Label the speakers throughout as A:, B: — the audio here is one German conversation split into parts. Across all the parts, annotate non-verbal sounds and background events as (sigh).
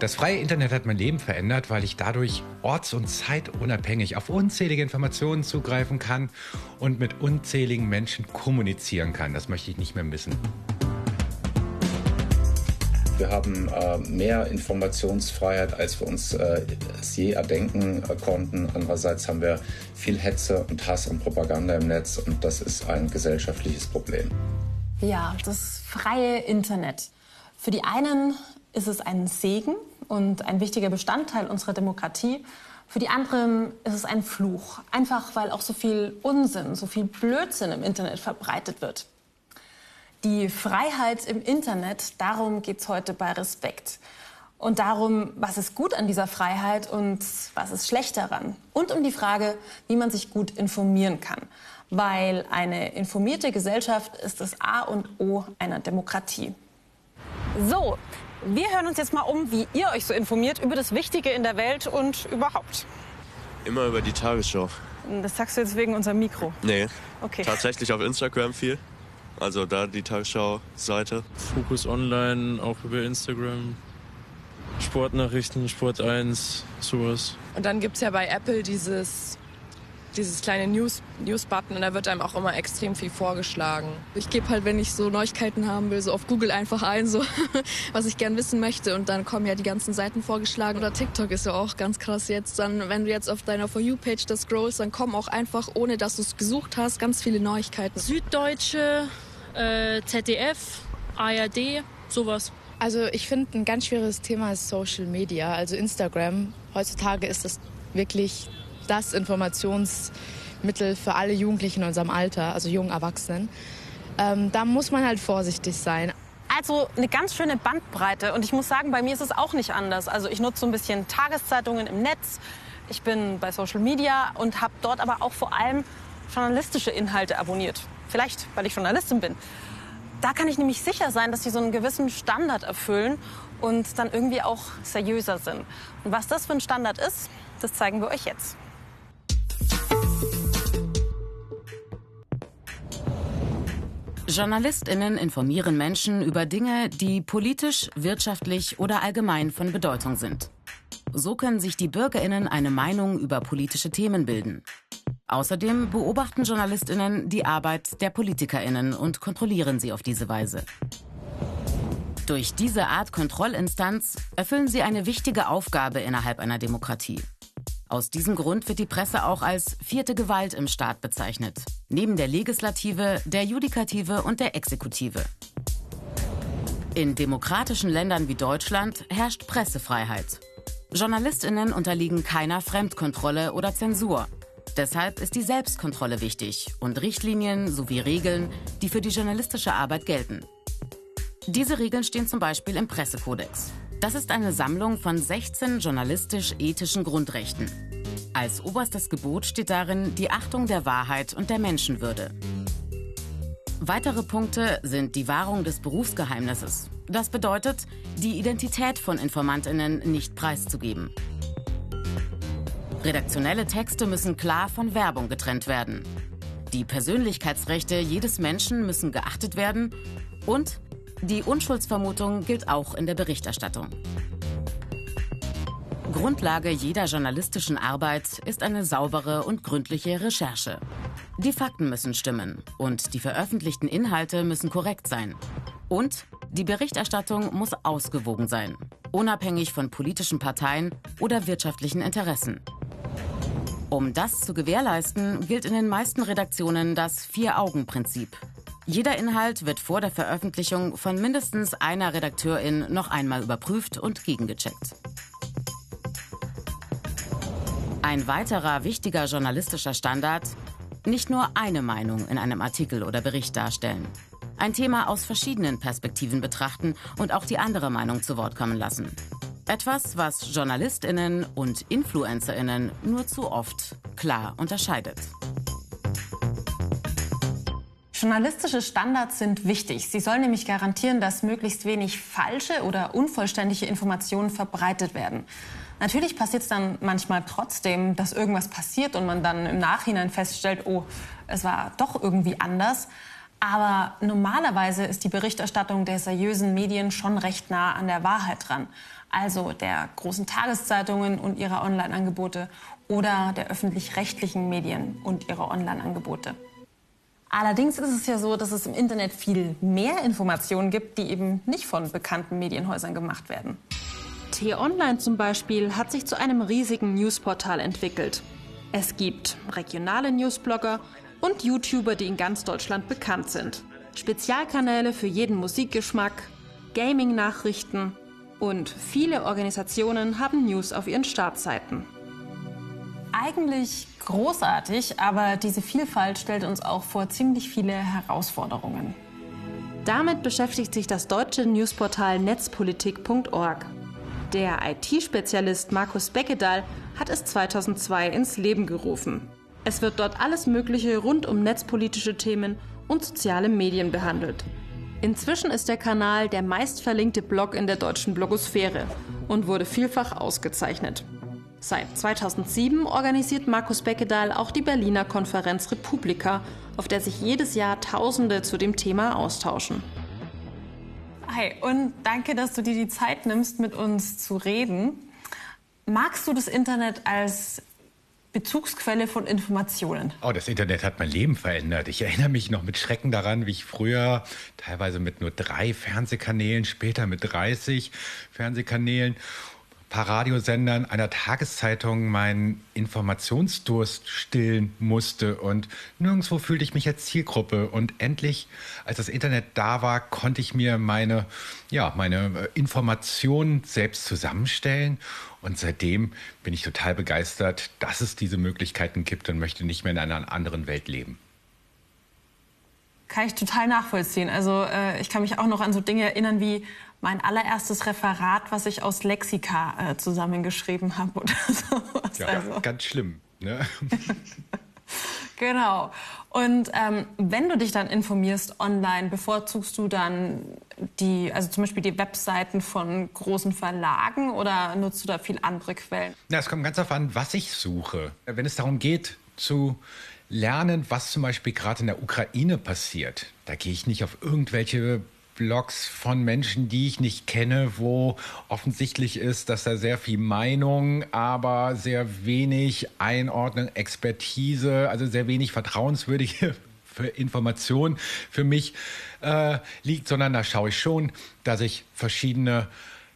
A: Das freie Internet hat mein Leben verändert, weil ich dadurch orts- und zeitunabhängig auf unzählige Informationen zugreifen kann und mit unzähligen Menschen kommunizieren kann. Das möchte ich nicht mehr missen.
B: Wir haben äh, mehr Informationsfreiheit, als wir uns äh, es je erdenken äh, konnten. Andererseits haben wir viel Hetze und Hass und Propaganda im Netz und das ist ein gesellschaftliches Problem.
C: Ja, das freie Internet. Für die einen ist es ein Segen und ein wichtiger Bestandteil unserer Demokratie. Für die anderen ist es ein Fluch, einfach weil auch so viel Unsinn, so viel Blödsinn im Internet verbreitet wird. Die Freiheit im Internet, darum geht es heute bei Respekt. Und darum, was ist gut an dieser Freiheit und was ist schlecht daran. Und um die Frage, wie man sich gut informieren kann. Weil eine informierte Gesellschaft ist das A und O einer Demokratie.
D: So, wir hören uns jetzt mal um, wie ihr euch so informiert über das Wichtige in der Welt und überhaupt.
E: Immer über die Tagesschau.
D: Das sagst du jetzt wegen unserem Mikro.
E: Nee.
D: Okay.
E: Tatsächlich auf Instagram viel. Also da die Tagesschau-Seite.
F: Fokus Online, auch über Instagram. Sportnachrichten, Sport 1, sowas.
G: Und dann gibt es ja bei Apple dieses, dieses kleine News, News-Button und da wird einem auch immer extrem viel vorgeschlagen.
H: Ich gebe halt, wenn ich so Neuigkeiten haben will, so auf Google einfach ein, so (laughs) was ich gern wissen möchte und dann kommen ja die ganzen Seiten vorgeschlagen. Oder TikTok ist ja auch ganz krass jetzt. Dann, wenn du jetzt auf deiner For You-Page das scrollst, dann kommen auch einfach, ohne dass du es gesucht hast, ganz viele Neuigkeiten.
I: Süddeutsche, äh, ZDF, ARD, sowas.
J: Also ich finde, ein ganz schwieriges Thema ist Social Media, also Instagram. Heutzutage ist das wirklich das Informationsmittel für alle Jugendlichen in unserem Alter, also jungen Erwachsenen. Ähm, da muss man halt vorsichtig sein.
D: Also eine ganz schöne Bandbreite. Und ich muss sagen, bei mir ist es auch nicht anders. Also ich nutze so ein bisschen Tageszeitungen im Netz. Ich bin bei Social Media und habe dort aber auch vor allem journalistische Inhalte abonniert. Vielleicht, weil ich Journalistin bin. Da kann ich nämlich sicher sein, dass sie so einen gewissen Standard erfüllen und dann irgendwie auch seriöser sind. Und was das für ein Standard ist, das zeigen wir euch jetzt.
K: JournalistInnen informieren Menschen über Dinge, die politisch, wirtschaftlich oder allgemein von Bedeutung sind. So können sich die BürgerInnen eine Meinung über politische Themen bilden. Außerdem beobachten JournalistInnen die Arbeit der PolitikerInnen und kontrollieren sie auf diese Weise. Durch diese Art Kontrollinstanz erfüllen sie eine wichtige Aufgabe innerhalb einer Demokratie. Aus diesem Grund wird die Presse auch als vierte Gewalt im Staat bezeichnet, neben der Legislative, der Judikative und der Exekutive. In demokratischen Ländern wie Deutschland herrscht Pressefreiheit. Journalistinnen unterliegen keiner Fremdkontrolle oder Zensur. Deshalb ist die Selbstkontrolle wichtig und Richtlinien sowie Regeln, die für die journalistische Arbeit gelten. Diese Regeln stehen zum Beispiel im Pressekodex. Das ist eine Sammlung von 16 journalistisch-ethischen Grundrechten. Als oberstes Gebot steht darin die Achtung der Wahrheit und der Menschenwürde. Weitere Punkte sind die Wahrung des Berufsgeheimnisses. Das bedeutet, die Identität von Informantinnen nicht preiszugeben. Redaktionelle Texte müssen klar von Werbung getrennt werden. Die Persönlichkeitsrechte jedes Menschen müssen geachtet werden und die Unschuldsvermutung gilt auch in der Berichterstattung. Grundlage jeder journalistischen Arbeit ist eine saubere und gründliche Recherche. Die Fakten müssen stimmen und die veröffentlichten Inhalte müssen korrekt sein. Und die Berichterstattung muss ausgewogen sein, unabhängig von politischen Parteien oder wirtschaftlichen Interessen. Um das zu gewährleisten, gilt in den meisten Redaktionen das Vier-Augen-Prinzip. Jeder Inhalt wird vor der Veröffentlichung von mindestens einer Redakteurin noch einmal überprüft und gegengecheckt. Ein weiterer wichtiger journalistischer Standard, nicht nur eine Meinung in einem Artikel oder Bericht darstellen. Ein Thema aus verschiedenen Perspektiven betrachten und auch die andere Meinung zu Wort kommen lassen. Etwas, was Journalistinnen und Influencerinnen nur zu oft klar unterscheidet.
C: Journalistische Standards sind wichtig. Sie sollen nämlich garantieren, dass möglichst wenig falsche oder unvollständige Informationen verbreitet werden. Natürlich passiert es dann manchmal trotzdem, dass irgendwas passiert und man dann im Nachhinein feststellt, oh, es war doch irgendwie anders. Aber normalerweise ist die Berichterstattung der seriösen Medien schon recht nah an der Wahrheit dran. Also der großen Tageszeitungen und ihrer Online-Angebote oder der öffentlich-rechtlichen Medien und ihrer Online-Angebote. Allerdings ist es ja so, dass es im Internet viel mehr Informationen gibt, die eben nicht von bekannten Medienhäusern gemacht werden.
D: T-Online zum Beispiel hat sich zu einem riesigen Newsportal entwickelt. Es gibt regionale Newsblogger und YouTuber, die in ganz Deutschland bekannt sind. Spezialkanäle für jeden Musikgeschmack, Gaming-Nachrichten und viele Organisationen haben News auf ihren Startseiten.
C: Eigentlich großartig, aber diese Vielfalt stellt uns auch vor ziemlich viele Herausforderungen.
D: Damit beschäftigt sich das deutsche Newsportal netzpolitik.org. Der IT-Spezialist Markus Beckedahl hat es 2002 ins Leben gerufen. Es wird dort alles Mögliche rund um netzpolitische Themen und soziale Medien behandelt. Inzwischen ist der Kanal der meistverlinkte Blog in der deutschen Blogosphäre und wurde vielfach ausgezeichnet. Seit 2007 organisiert Markus Beckedahl auch die Berliner Konferenz Republika, auf der sich jedes Jahr Tausende zu dem Thema austauschen.
C: Hi und danke, dass du dir die Zeit nimmst, mit uns zu reden. Magst du das Internet als Bezugsquelle von Informationen.
A: Oh, das Internet hat mein Leben verändert. Ich erinnere mich noch mit Schrecken daran, wie ich früher teilweise mit nur drei Fernsehkanälen, später mit 30 Fernsehkanälen paar Radiosendern, einer Tageszeitung meinen Informationsdurst stillen musste. Und nirgendwo fühlte ich mich als Zielgruppe. Und endlich, als das Internet da war, konnte ich mir meine, ja, meine äh, Informationen selbst zusammenstellen. Und seitdem bin ich total begeistert, dass es diese Möglichkeiten gibt und möchte nicht mehr in einer anderen Welt leben.
C: Kann ich total nachvollziehen. Also äh, ich kann mich auch noch an so Dinge erinnern wie mein allererstes Referat, was ich aus Lexika äh, zusammengeschrieben habe oder (laughs) sowas.
A: Ja, also. ganz schlimm. Ne? (laughs)
C: genau. Und ähm, wenn du dich dann informierst online, bevorzugst du dann die, also zum Beispiel die Webseiten von großen Verlagen oder nutzt du da viel andere Quellen?
A: Na, es kommt ganz darauf an, was ich suche. Wenn es darum geht, zu lernen, was zum Beispiel gerade in der Ukraine passiert, da gehe ich nicht auf irgendwelche Blogs von Menschen, die ich nicht kenne, wo offensichtlich ist, dass da sehr viel Meinung, aber sehr wenig Einordnung, Expertise, also sehr wenig vertrauenswürdige (laughs) Information für mich äh, liegt, sondern da schaue ich schon, dass ich verschiedene,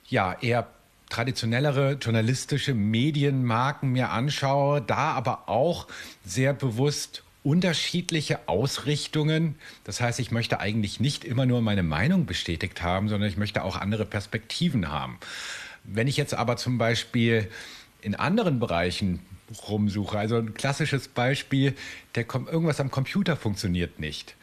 A: ja, eher traditionellere journalistische Medienmarken mir anschaue, da aber auch sehr bewusst unterschiedliche Ausrichtungen. Das heißt, ich möchte eigentlich nicht immer nur meine Meinung bestätigt haben, sondern ich möchte auch andere Perspektiven haben. Wenn ich jetzt aber zum Beispiel in anderen Bereichen rumsuche, also ein klassisches Beispiel, der irgendwas am Computer funktioniert nicht,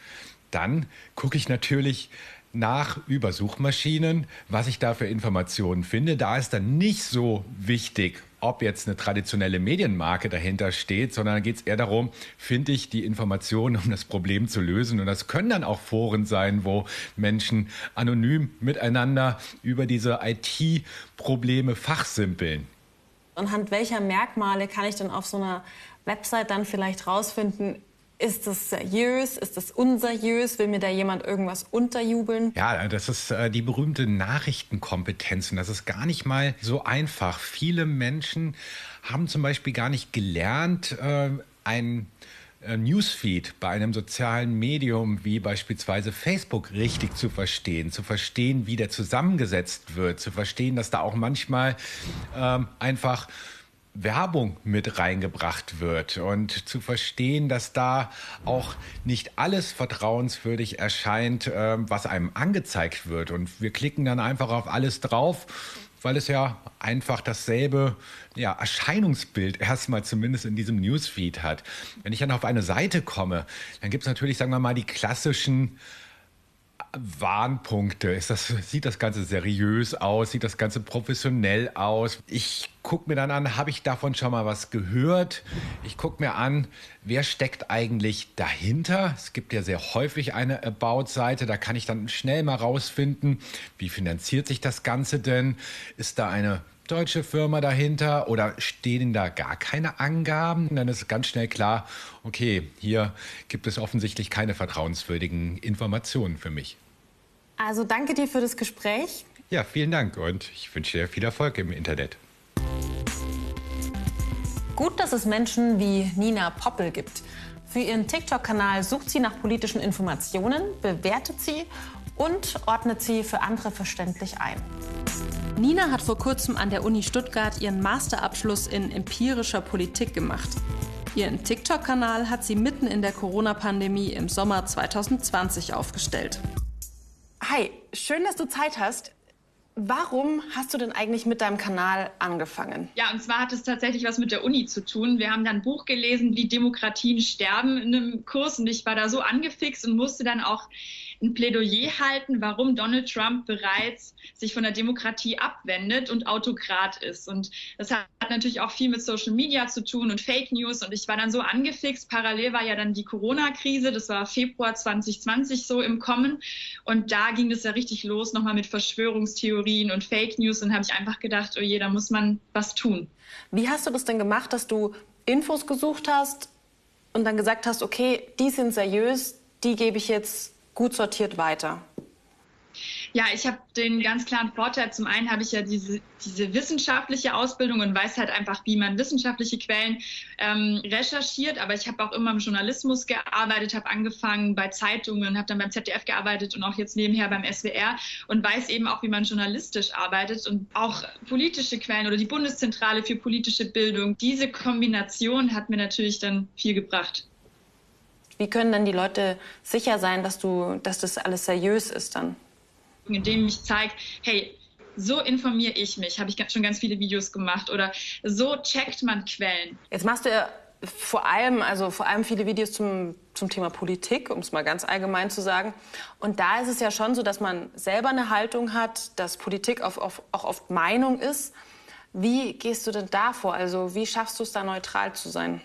A: dann gucke ich natürlich nach über Suchmaschinen, was ich da für Informationen finde. Da ist dann nicht so wichtig, ob jetzt eine traditionelle Medienmarke dahinter steht, sondern da geht es eher darum, finde ich die Informationen, um das Problem zu lösen. Und das können dann auch Foren sein, wo Menschen anonym miteinander über diese IT-Probleme fachsimpeln.
C: Anhand welcher Merkmale kann ich dann auf so einer Website dann vielleicht rausfinden, ist das seriös? Ist das unseriös? Will mir da jemand irgendwas unterjubeln?
A: Ja, das ist äh, die berühmte Nachrichtenkompetenz. Und das ist gar nicht mal so einfach. Viele Menschen haben zum Beispiel gar nicht gelernt, äh, ein äh, Newsfeed bei einem sozialen Medium wie beispielsweise Facebook richtig zu verstehen, zu verstehen, wie der zusammengesetzt wird, zu verstehen, dass da auch manchmal ähm, einfach Werbung mit reingebracht wird und zu verstehen, dass da auch nicht alles vertrauenswürdig erscheint, äh, was einem angezeigt wird. Und wir klicken dann einfach auf alles drauf, weil es ja einfach dasselbe ja, Erscheinungsbild erstmal zumindest in diesem Newsfeed hat. Wenn ich dann auf eine Seite komme, dann gibt es natürlich, sagen wir mal, die klassischen Warnpunkte? Das, sieht das Ganze seriös aus? Sieht das Ganze professionell aus? Ich gucke mir dann an, habe ich davon schon mal was gehört? Ich gucke mir an, wer steckt eigentlich dahinter? Es gibt ja sehr häufig eine About-Seite, da kann ich dann schnell mal rausfinden, wie finanziert sich das Ganze denn? Ist da eine deutsche Firma dahinter oder stehen da gar keine Angaben? Dann ist ganz schnell klar, okay, hier gibt es offensichtlich keine vertrauenswürdigen Informationen für mich.
C: Also danke dir für das Gespräch.
A: Ja, vielen Dank und ich wünsche dir viel Erfolg im Internet.
C: Gut, dass es Menschen wie Nina Poppel gibt. Für ihren TikTok-Kanal sucht sie nach politischen Informationen, bewertet sie und ordnet sie für andere verständlich ein. Nina hat vor kurzem an der Uni Stuttgart ihren Masterabschluss in empirischer Politik gemacht. Ihren TikTok-Kanal hat sie mitten in der Corona-Pandemie im Sommer 2020 aufgestellt. Hi, schön, dass du Zeit hast. Warum hast du denn eigentlich mit deinem Kanal angefangen?
L: Ja, und zwar hat es tatsächlich was mit der Uni zu tun. Wir haben dann ein Buch gelesen, wie Demokratien sterben in einem Kurs und ich war da so angefixt und musste dann auch ein Plädoyer halten, warum Donald Trump bereits sich von der Demokratie abwendet und Autokrat ist. Und das hat natürlich auch viel mit Social Media zu tun und Fake News. Und ich war dann so angefixt. Parallel war ja dann die Corona-Krise. Das war Februar 2020 so im Kommen. Und da ging es ja richtig los, nochmal mit Verschwörungstheorien und Fake News. Und habe ich einfach gedacht, oh je, da muss man was tun.
C: Wie hast du das denn gemacht, dass du Infos gesucht hast und dann gesagt hast, okay, die sind seriös, die gebe ich jetzt gut sortiert weiter?
L: Ja, ich habe den ganz klaren Vorteil. Zum einen habe ich ja diese, diese wissenschaftliche Ausbildung und weiß halt einfach, wie man wissenschaftliche Quellen ähm, recherchiert. Aber ich habe auch immer im Journalismus gearbeitet, habe angefangen bei Zeitungen, habe dann beim ZDF gearbeitet und auch jetzt nebenher beim SWR und weiß eben auch, wie man journalistisch arbeitet und auch politische Quellen oder die Bundeszentrale für politische Bildung. Diese Kombination hat mir natürlich dann viel gebracht.
C: Wie können dann die Leute sicher sein, dass, du, dass das alles seriös ist dann?
L: Indem ich zeige, hey, so informiere ich mich, habe ich schon ganz viele Videos gemacht oder so checkt man Quellen.
C: Jetzt machst du ja vor allem, also vor allem viele Videos zum, zum Thema Politik, um es mal ganz allgemein zu sagen. Und da ist es ja schon so, dass man selber eine Haltung hat, dass Politik auf, auf, auch oft Meinung ist. Wie gehst du denn da vor? Also wie schaffst du es da neutral zu sein?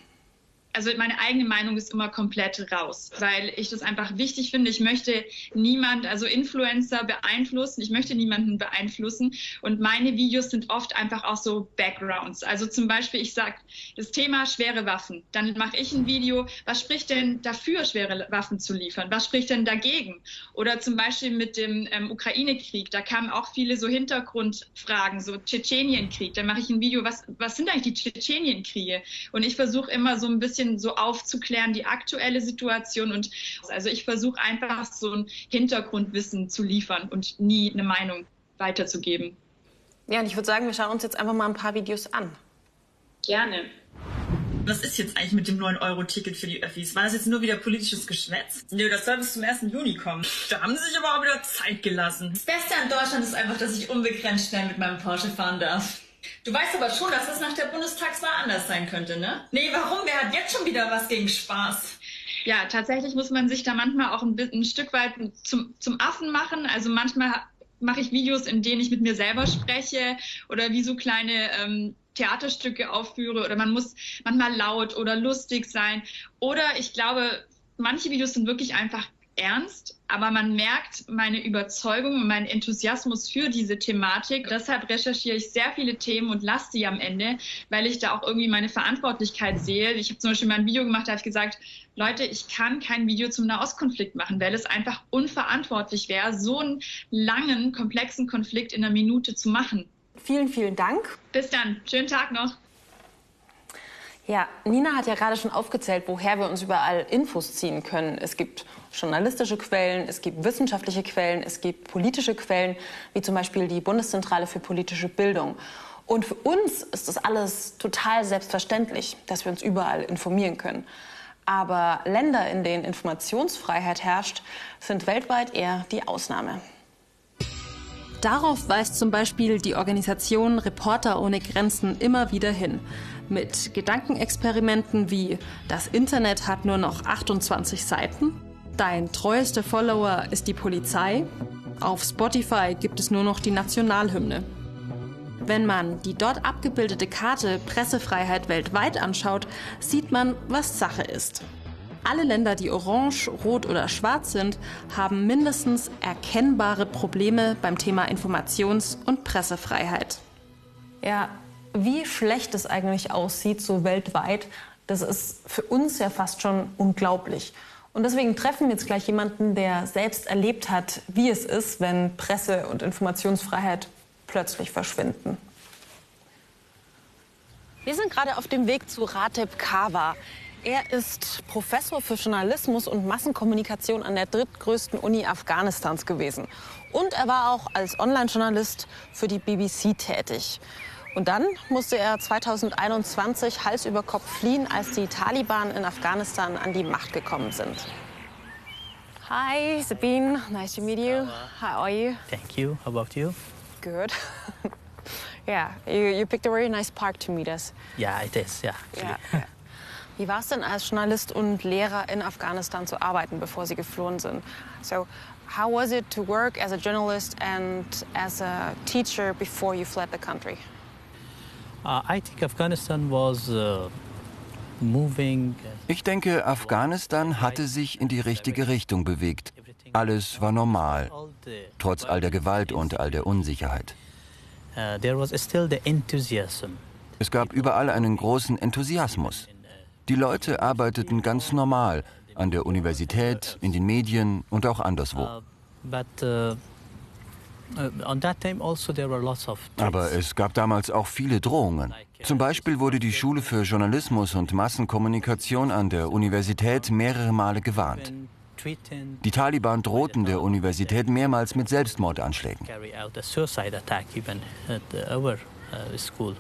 L: Also meine eigene Meinung ist immer komplett raus, weil ich das einfach wichtig finde. Ich möchte niemand, also Influencer beeinflussen. Ich möchte niemanden beeinflussen. Und meine Videos sind oft einfach auch so Backgrounds. Also zum Beispiel, ich sage das Thema schwere Waffen. Dann mache ich ein Video, was spricht denn dafür, schwere Waffen zu liefern? Was spricht denn dagegen? Oder zum Beispiel mit dem ähm, Ukraine-Krieg. Da kamen auch viele so Hintergrundfragen, so Tschetschenienkrieg. Dann mache ich ein Video, was, was sind eigentlich die Tschetschenienkriege? Und ich versuche immer so ein bisschen bisschen so aufzuklären, die aktuelle Situation. Und also ich versuche einfach so ein Hintergrundwissen zu liefern und nie eine Meinung weiterzugeben.
C: Ja, und ich würde sagen, wir schauen uns jetzt einfach mal ein paar Videos an.
L: Gerne.
M: Was ist jetzt eigentlich mit dem 9-Euro-Ticket für die Öffis? War das jetzt nur wieder politisches Geschwätz? Nö, das soll bis zum 1. Juni kommen. Da haben sie sich aber auch wieder Zeit gelassen. Das Beste an Deutschland ist einfach, dass ich unbegrenzt schnell mit meinem Porsche fahren darf. Du weißt aber schon, dass das nach der Bundestagswahl anders sein könnte, ne? Nee, warum? Wer hat jetzt schon wieder was gegen Spaß?
L: Ja, tatsächlich muss man sich da manchmal auch ein, ein Stück weit zum, zum Affen machen. Also manchmal mache ich Videos, in denen ich mit mir selber spreche oder wie so kleine ähm, Theaterstücke aufführe oder man muss manchmal laut oder lustig sein. Oder ich glaube, manche Videos sind wirklich einfach ernst, aber man merkt meine Überzeugung und meinen Enthusiasmus für diese Thematik. Deshalb recherchiere ich sehr viele Themen und lasse sie am Ende, weil ich da auch irgendwie meine Verantwortlichkeit sehe. Ich habe zum Beispiel mal ein Video gemacht, da habe ich gesagt, Leute, ich kann kein Video zum Nahostkonflikt machen, weil es einfach unverantwortlich wäre, so einen langen, komplexen Konflikt in einer Minute zu machen.
C: Vielen, vielen Dank.
L: Bis dann. Schönen Tag noch.
C: Ja, Nina hat ja gerade schon aufgezählt, woher wir uns überall Infos ziehen können. Es gibt journalistische Quellen, es gibt wissenschaftliche Quellen, es gibt politische Quellen, wie zum Beispiel die Bundeszentrale für politische Bildung. Und für uns ist das alles total selbstverständlich, dass wir uns überall informieren können. Aber Länder, in denen Informationsfreiheit herrscht, sind weltweit eher die Ausnahme. Darauf weist zum Beispiel die Organisation Reporter ohne Grenzen immer wieder hin. Mit Gedankenexperimenten wie das Internet hat nur noch 28 Seiten, dein treuester Follower ist die Polizei, auf Spotify gibt es nur noch die Nationalhymne. Wenn man die dort abgebildete Karte Pressefreiheit weltweit anschaut, sieht man, was Sache ist. Alle Länder, die orange, rot oder schwarz sind, haben mindestens erkennbare Probleme beim Thema Informations- und Pressefreiheit.
N: Ja, wie schlecht es eigentlich aussieht, so weltweit, das ist für uns ja fast schon unglaublich. Und deswegen treffen wir jetzt gleich jemanden, der selbst erlebt hat, wie es ist, wenn Presse- und Informationsfreiheit plötzlich verschwinden.
C: Wir sind gerade auf dem Weg zu Rateb Kawa. Er ist Professor für Journalismus und Massenkommunikation an der drittgrößten Uni Afghanistans gewesen. Und er war auch als Online-Journalist für die BBC tätig. Und dann musste er 2021 Hals über Kopf fliehen, als die Taliban in Afghanistan an die Macht gekommen sind. Hi, Sabine. Nice to meet you. How are you?
O: Thank you. How about you?
C: Good. (laughs) yeah, you, you picked a very nice park to meet us.
O: Yeah, it is. Yeah.
C: Ja. Wie war es denn als Journalist und Lehrer in Afghanistan zu arbeiten, bevor Sie geflohen sind? So, how was it to work as a journalist and as a teacher before you fled the country?
O: Uh, I think Afghanistan was uh, moving.
P: Ich denke, Afghanistan hatte sich in die richtige Richtung bewegt. Alles war normal, trotz all der Gewalt und all der Unsicherheit.
O: There was still the enthusiasm.
P: Es gab überall einen großen Enthusiasmus. Die Leute arbeiteten ganz normal an der Universität, in den Medien und auch anderswo. Aber es gab damals auch viele Drohungen. Zum Beispiel wurde die Schule für Journalismus und Massenkommunikation an der Universität mehrere Male gewarnt. Die Taliban drohten der Universität mehrmals mit Selbstmordanschlägen.
O: uh.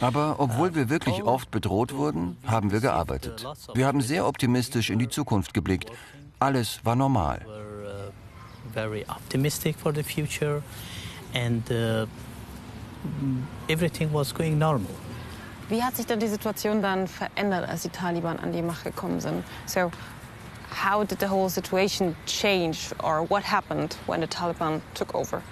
P: Aber obwohl wir wirklich oft bedroht wurden, haben wir gearbeitet. Wir haben sehr optimistisch in die Zukunft geblickt. Alles war normal.
O: Very optimistic for the future, and uh, everything was going normal.
C: Wie hat sich die Situation dann verändert, als die Taliban an die Macht gekommen sind? So, how did the whole situation change, or what happened when the Taliban took over?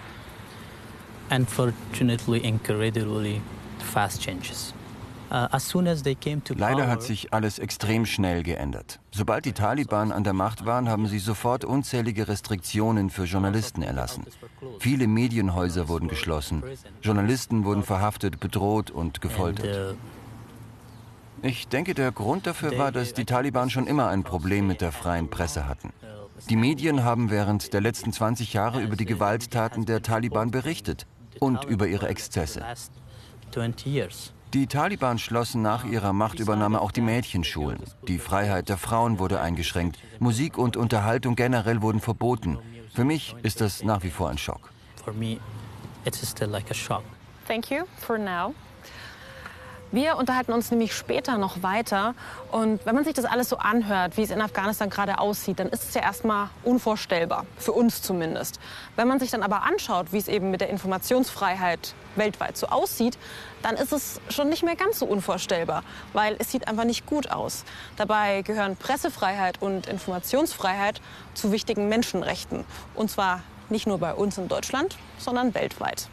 O: Unfortunately, incredibly fast changes.
P: Leider
O: power,
P: hat sich alles extrem schnell geändert. Sobald die Taliban an der Macht waren, haben sie sofort unzählige Restriktionen für Journalisten erlassen. Viele Medienhäuser wurden geschlossen. Journalisten wurden verhaftet, bedroht und gefoltert. Ich denke, der Grund dafür war, dass die Taliban schon immer ein Problem mit der freien Presse hatten. Die Medien haben während der letzten 20 Jahre über die Gewalttaten der Taliban berichtet und über ihre Exzesse.
O: 20 years.
P: Die Taliban schlossen nach ihrer Machtübernahme auch die Mädchenschulen. Die Freiheit der Frauen wurde eingeschränkt. Musik und Unterhaltung generell wurden verboten. Für mich ist das nach wie vor ein Schock.
O: For me, it's still like a shock.
C: Thank you for now. Wir unterhalten uns nämlich später noch weiter. Und wenn man sich das alles so anhört, wie es in Afghanistan gerade aussieht, dann ist es ja erstmal unvorstellbar, für uns zumindest. Wenn man sich dann aber anschaut, wie es eben mit der Informationsfreiheit weltweit so aussieht, dann ist es schon nicht mehr ganz so unvorstellbar, weil es sieht einfach nicht gut aus. Dabei gehören Pressefreiheit und Informationsfreiheit zu wichtigen Menschenrechten. Und zwar nicht nur bei uns in Deutschland, sondern weltweit.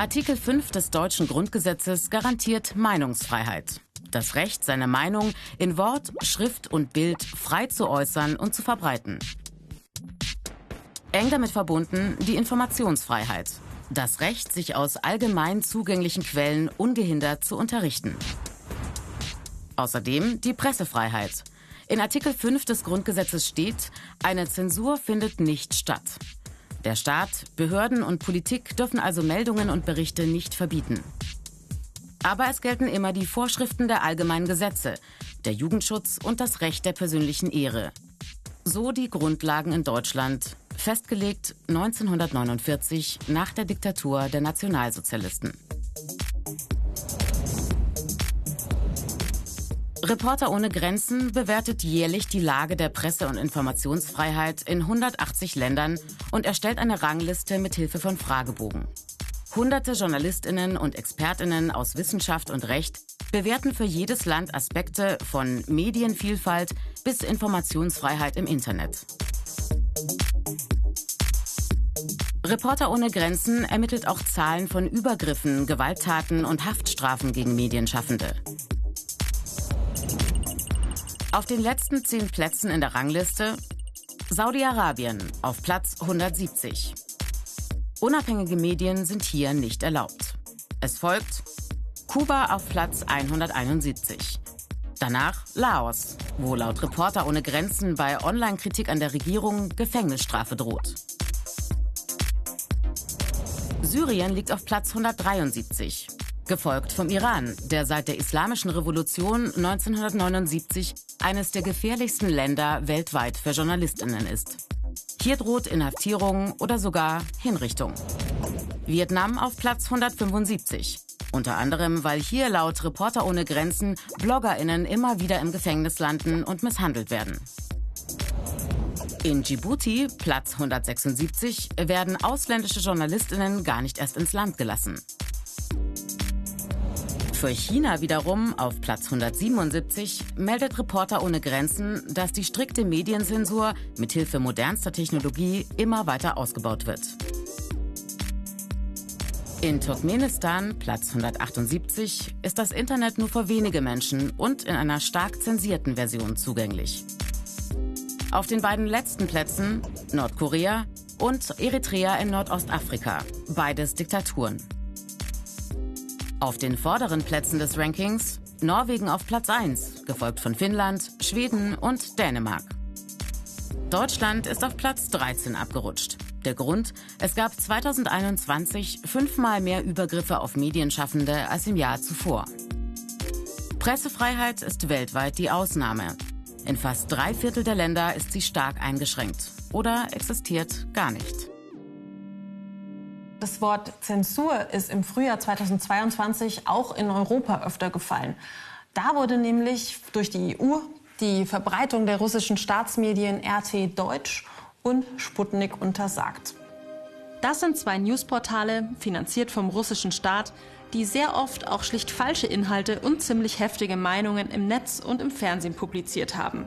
K: Artikel 5 des deutschen Grundgesetzes garantiert Meinungsfreiheit. Das Recht, seine Meinung in Wort, Schrift und Bild frei zu äußern und zu verbreiten. Eng damit verbunden die Informationsfreiheit. Das Recht, sich aus allgemein zugänglichen Quellen ungehindert zu unterrichten. Außerdem die Pressefreiheit. In Artikel 5 des Grundgesetzes steht, eine Zensur findet nicht statt. Der Staat, Behörden und Politik dürfen also Meldungen und Berichte nicht verbieten. Aber es gelten immer die Vorschriften der allgemeinen Gesetze, der Jugendschutz und das Recht der persönlichen Ehre. So die Grundlagen in Deutschland, festgelegt 1949 nach der Diktatur der Nationalsozialisten. Reporter ohne Grenzen bewertet jährlich die Lage der Presse- und Informationsfreiheit in 180 Ländern und erstellt eine Rangliste mit Hilfe von Fragebogen. Hunderte Journalistinnen und Expertinnen aus Wissenschaft und Recht bewerten für jedes Land Aspekte von Medienvielfalt bis Informationsfreiheit im Internet. Reporter ohne Grenzen ermittelt auch Zahlen von Übergriffen, Gewalttaten und Haftstrafen gegen Medienschaffende. Auf den letzten zehn Plätzen in der Rangliste Saudi-Arabien auf Platz 170. Unabhängige Medien sind hier nicht erlaubt. Es folgt Kuba auf Platz 171. Danach Laos, wo laut Reporter ohne Grenzen bei Online-Kritik an der Regierung Gefängnisstrafe droht. Syrien liegt auf Platz 173, gefolgt vom Iran, der seit der Islamischen Revolution 1979 eines der gefährlichsten Länder weltweit für Journalistinnen ist. Hier droht Inhaftierung oder sogar Hinrichtung. Vietnam auf Platz 175. Unter anderem, weil hier laut Reporter ohne Grenzen Bloggerinnen immer wieder im Gefängnis landen und misshandelt werden. In Djibouti, Platz 176, werden ausländische Journalistinnen gar nicht erst ins Land gelassen. Für China wiederum auf Platz 177 meldet Reporter ohne Grenzen, dass die strikte Medienzensur mithilfe modernster Technologie immer weiter ausgebaut wird. In Turkmenistan, Platz 178, ist das Internet nur für wenige Menschen und in einer stark zensierten Version zugänglich. Auf den beiden letzten Plätzen Nordkorea und Eritrea in Nordostafrika, beides Diktaturen. Auf den vorderen Plätzen des Rankings Norwegen auf Platz 1, gefolgt von Finnland, Schweden und Dänemark. Deutschland ist auf Platz 13 abgerutscht. Der Grund, es gab 2021 fünfmal mehr Übergriffe auf Medienschaffende als im Jahr zuvor. Pressefreiheit ist weltweit die Ausnahme. In fast drei Viertel der Länder ist sie stark eingeschränkt oder existiert gar nicht.
C: Das Wort Zensur ist im Frühjahr 2022 auch in Europa öfter gefallen. Da wurde nämlich durch die EU die Verbreitung der russischen Staatsmedien RT Deutsch und Sputnik untersagt. Das sind zwei Newsportale, finanziert vom russischen Staat, die sehr oft auch schlicht falsche Inhalte und ziemlich heftige Meinungen im Netz und im Fernsehen publiziert haben.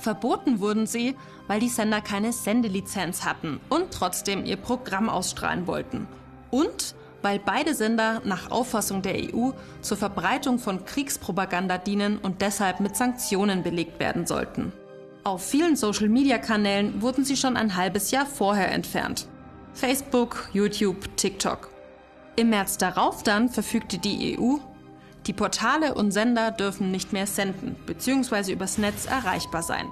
C: Verboten wurden sie, weil die Sender keine Sendelizenz hatten und trotzdem ihr Programm ausstrahlen wollten. Und weil beide Sender nach Auffassung der EU zur Verbreitung von Kriegspropaganda dienen und deshalb mit Sanktionen belegt werden sollten. Auf vielen Social-Media-Kanälen wurden sie schon ein halbes Jahr vorher entfernt. Facebook, YouTube, TikTok. Im März darauf dann verfügte die EU, die Portale und Sender dürfen nicht mehr senden bzw. übers Netz erreichbar sein.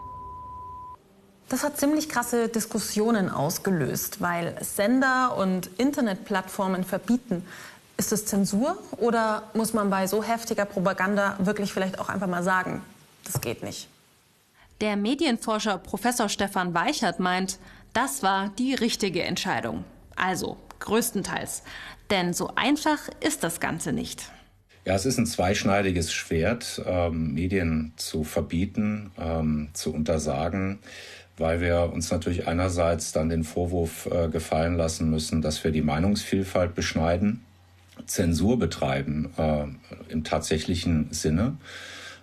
C: Das hat ziemlich krasse Diskussionen ausgelöst, weil Sender und Internetplattformen verbieten. Ist es Zensur oder muss man bei so heftiger Propaganda wirklich vielleicht auch einfach mal sagen, das geht nicht? Der Medienforscher Professor Stefan Weichert meint, das war die richtige Entscheidung. Also größtenteils. Denn so einfach ist das Ganze nicht.
B: Ja, es ist ein zweischneidiges Schwert, ähm, Medien zu verbieten, ähm, zu untersagen, weil wir uns natürlich einerseits dann den Vorwurf äh, gefallen lassen müssen, dass wir die Meinungsvielfalt beschneiden, Zensur betreiben äh, im tatsächlichen Sinne.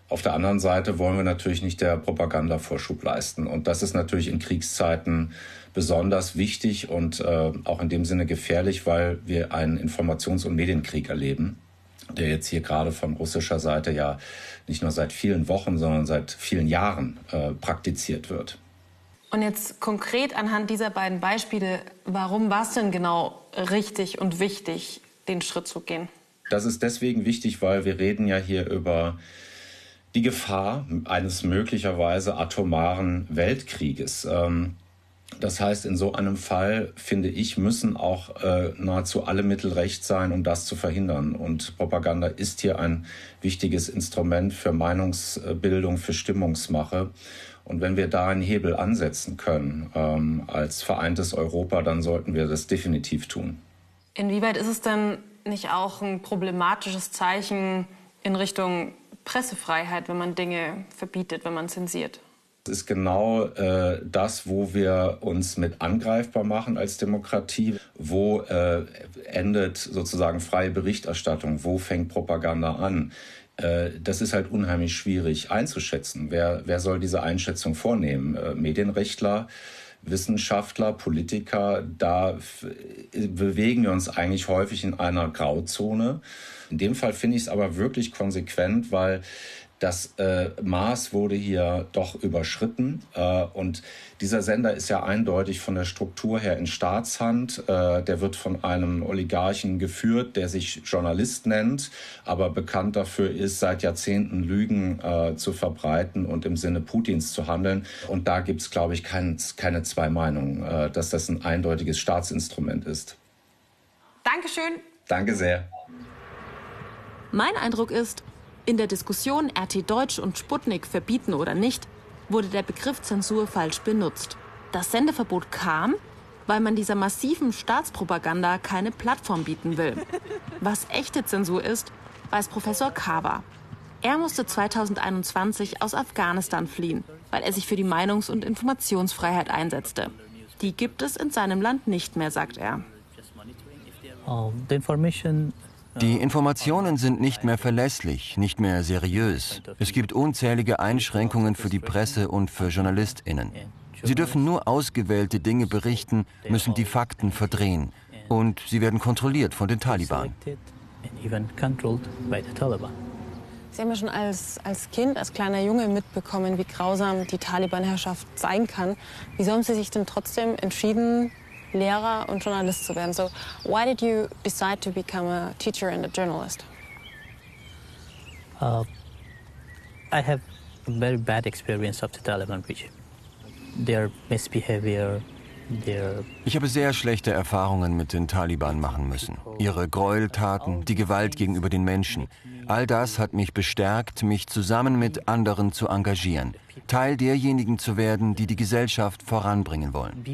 B: Auf der anderen Seite wollen wir natürlich nicht der Propaganda Vorschub leisten. Und das ist natürlich in Kriegszeiten besonders wichtig und äh, auch in dem Sinne gefährlich, weil wir einen Informations- und Medienkrieg erleben der jetzt hier gerade von russischer Seite ja nicht nur seit vielen Wochen, sondern seit vielen Jahren äh, praktiziert wird.
C: Und jetzt konkret anhand dieser beiden Beispiele, warum war es denn genau richtig und wichtig, den Schritt zu gehen?
B: Das ist deswegen wichtig, weil wir reden ja hier über die Gefahr eines möglicherweise atomaren Weltkrieges. Ähm, das heißt, in so einem Fall, finde ich, müssen auch äh, nahezu alle Mittel recht sein, um das zu verhindern. Und Propaganda ist hier ein wichtiges Instrument für Meinungsbildung, für Stimmungsmache. Und wenn wir da einen Hebel ansetzen können ähm, als vereintes Europa, dann sollten wir das definitiv tun.
C: Inwieweit ist es denn nicht auch ein problematisches Zeichen in Richtung Pressefreiheit, wenn man Dinge verbietet, wenn man zensiert?
B: Das ist genau äh, das, wo wir uns mit angreifbar machen als Demokratie. Wo äh, endet sozusagen freie Berichterstattung? Wo fängt Propaganda an? Äh, das ist halt unheimlich schwierig einzuschätzen. Wer, wer soll diese Einschätzung vornehmen? Äh, Medienrechtler? Wissenschaftler, Politiker, da bewegen wir uns eigentlich häufig in einer Grauzone. In dem Fall finde ich es aber wirklich konsequent, weil Das äh, Maß wurde hier doch überschritten. Äh, und dieser Sender ist ja eindeutig von der Struktur her in Staatshand. Äh, der wird von einem Oligarchen geführt, der sich Journalist nennt, aber bekannt dafür ist, seit Jahrzehnten Lügen äh, zu verbreiten und im Sinne Putins zu handeln. Und da gibt es, glaube ich, kein, keine zwei Meinungen, äh, dass das ein eindeutiges Staatsinstrument ist.
C: Dankeschön.
B: Danke sehr.
D: Mein Eindruck ist, in der Diskussion RT Deutsch und Sputnik verbieten oder nicht, wurde der Begriff Zensur falsch benutzt. Das Sendeverbot kam, weil man dieser massiven Staatspropaganda keine Plattform bieten will. Was echte Zensur ist, weiß Professor Kaba. Er musste 2021 aus Afghanistan fliehen, weil er sich für die Meinungs- und Informationsfreiheit einsetzte. Die gibt es in seinem Land nicht mehr, sagt er.
O: the information
P: Die Informationen sind nicht mehr verlässlich, nicht mehr seriös. Es gibt unzählige Einschränkungen für die Presse und für Journalistinnen. Sie dürfen nur ausgewählte Dinge berichten, müssen die Fakten verdrehen. Und sie werden kontrolliert von den Taliban.
C: Sie haben ja schon als, als Kind, als kleiner Junge mitbekommen, wie grausam die Taliban-Herrschaft sein kann. Wieso haben Sie sich denn trotzdem entschieden, Lehrer und Journalist zu werden? So, why did you decide to become a teacher and a journalist?
O: Uh, I have a very bad experience of the Taliban regime. Their misbehavior, their
P: Ich habe sehr schlechte Erfahrungen mit den Taliban machen müssen. Ihre Gräueltaten, die Gewalt gegenüber den Menschen. All das hat mich bestärkt, mich zusammen mit anderen zu engagieren. Teil derjenigen zu werden, die die Gesellschaft voranbringen wollen.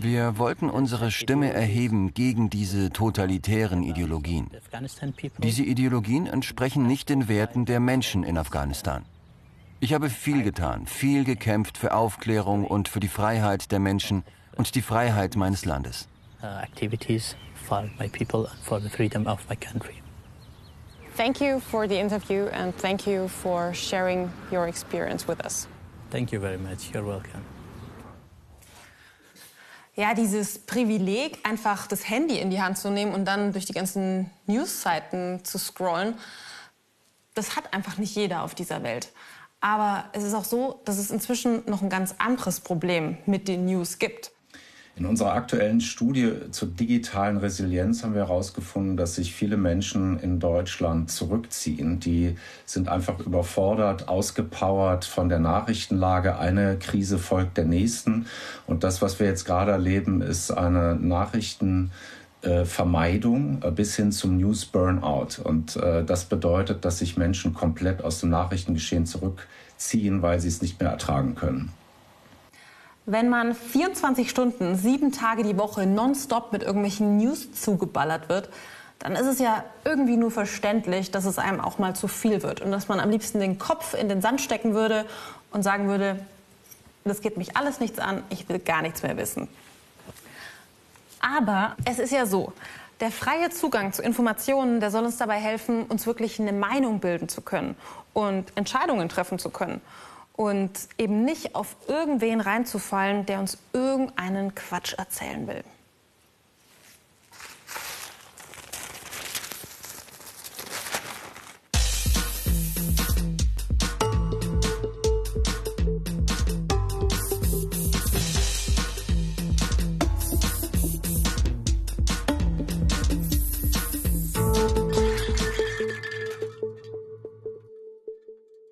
P: Wir wollten unsere Stimme erheben gegen diese totalitären Ideologien. Diese Ideologien entsprechen nicht den Werten der Menschen in Afghanistan. Ich habe viel getan, viel gekämpft für Aufklärung und für die Freiheit der Menschen und die Freiheit meines Landes.
O: uh, activities for my people and for the freedom of my country.
C: Thank you for the interview and thank you for sharing your experience with us.
O: Thank you very much. You're welcome.
C: Ja, dieses Privileg, einfach das Handy in die Hand zu nehmen und dann durch die ganzen Newsseiten zu scrollen, das hat einfach nicht jeder auf dieser Welt. Aber es ist auch so, dass es inzwischen noch ein ganz anderes Problem mit den News gibt.
B: In unserer aktuellen Studie zur digitalen Resilienz haben wir herausgefunden, dass sich viele Menschen in Deutschland zurückziehen. Die sind einfach überfordert, ausgepowert von der Nachrichtenlage. Eine Krise folgt der nächsten. Und das, was wir jetzt gerade erleben, ist eine Nachrichten Vermeidung äh, bis hin zum News Burnout. Und äh, das bedeutet, dass sich Menschen komplett aus dem Nachrichtengeschehen zurückziehen, weil sie es nicht mehr ertragen können.
C: Wenn man 24 Stunden, sieben Tage die Woche nonstop mit irgendwelchen News zugeballert wird, dann ist es ja irgendwie nur verständlich, dass es einem auch mal zu viel wird und dass man am liebsten den Kopf in den Sand stecken würde und sagen würde, das geht mich alles nichts an, ich will gar nichts mehr wissen. Aber es ist ja so, der freie Zugang zu Informationen, der soll uns dabei helfen, uns wirklich eine Meinung bilden zu können und Entscheidungen treffen zu können. Und eben nicht auf irgendwen reinzufallen, der uns irgendeinen Quatsch erzählen will.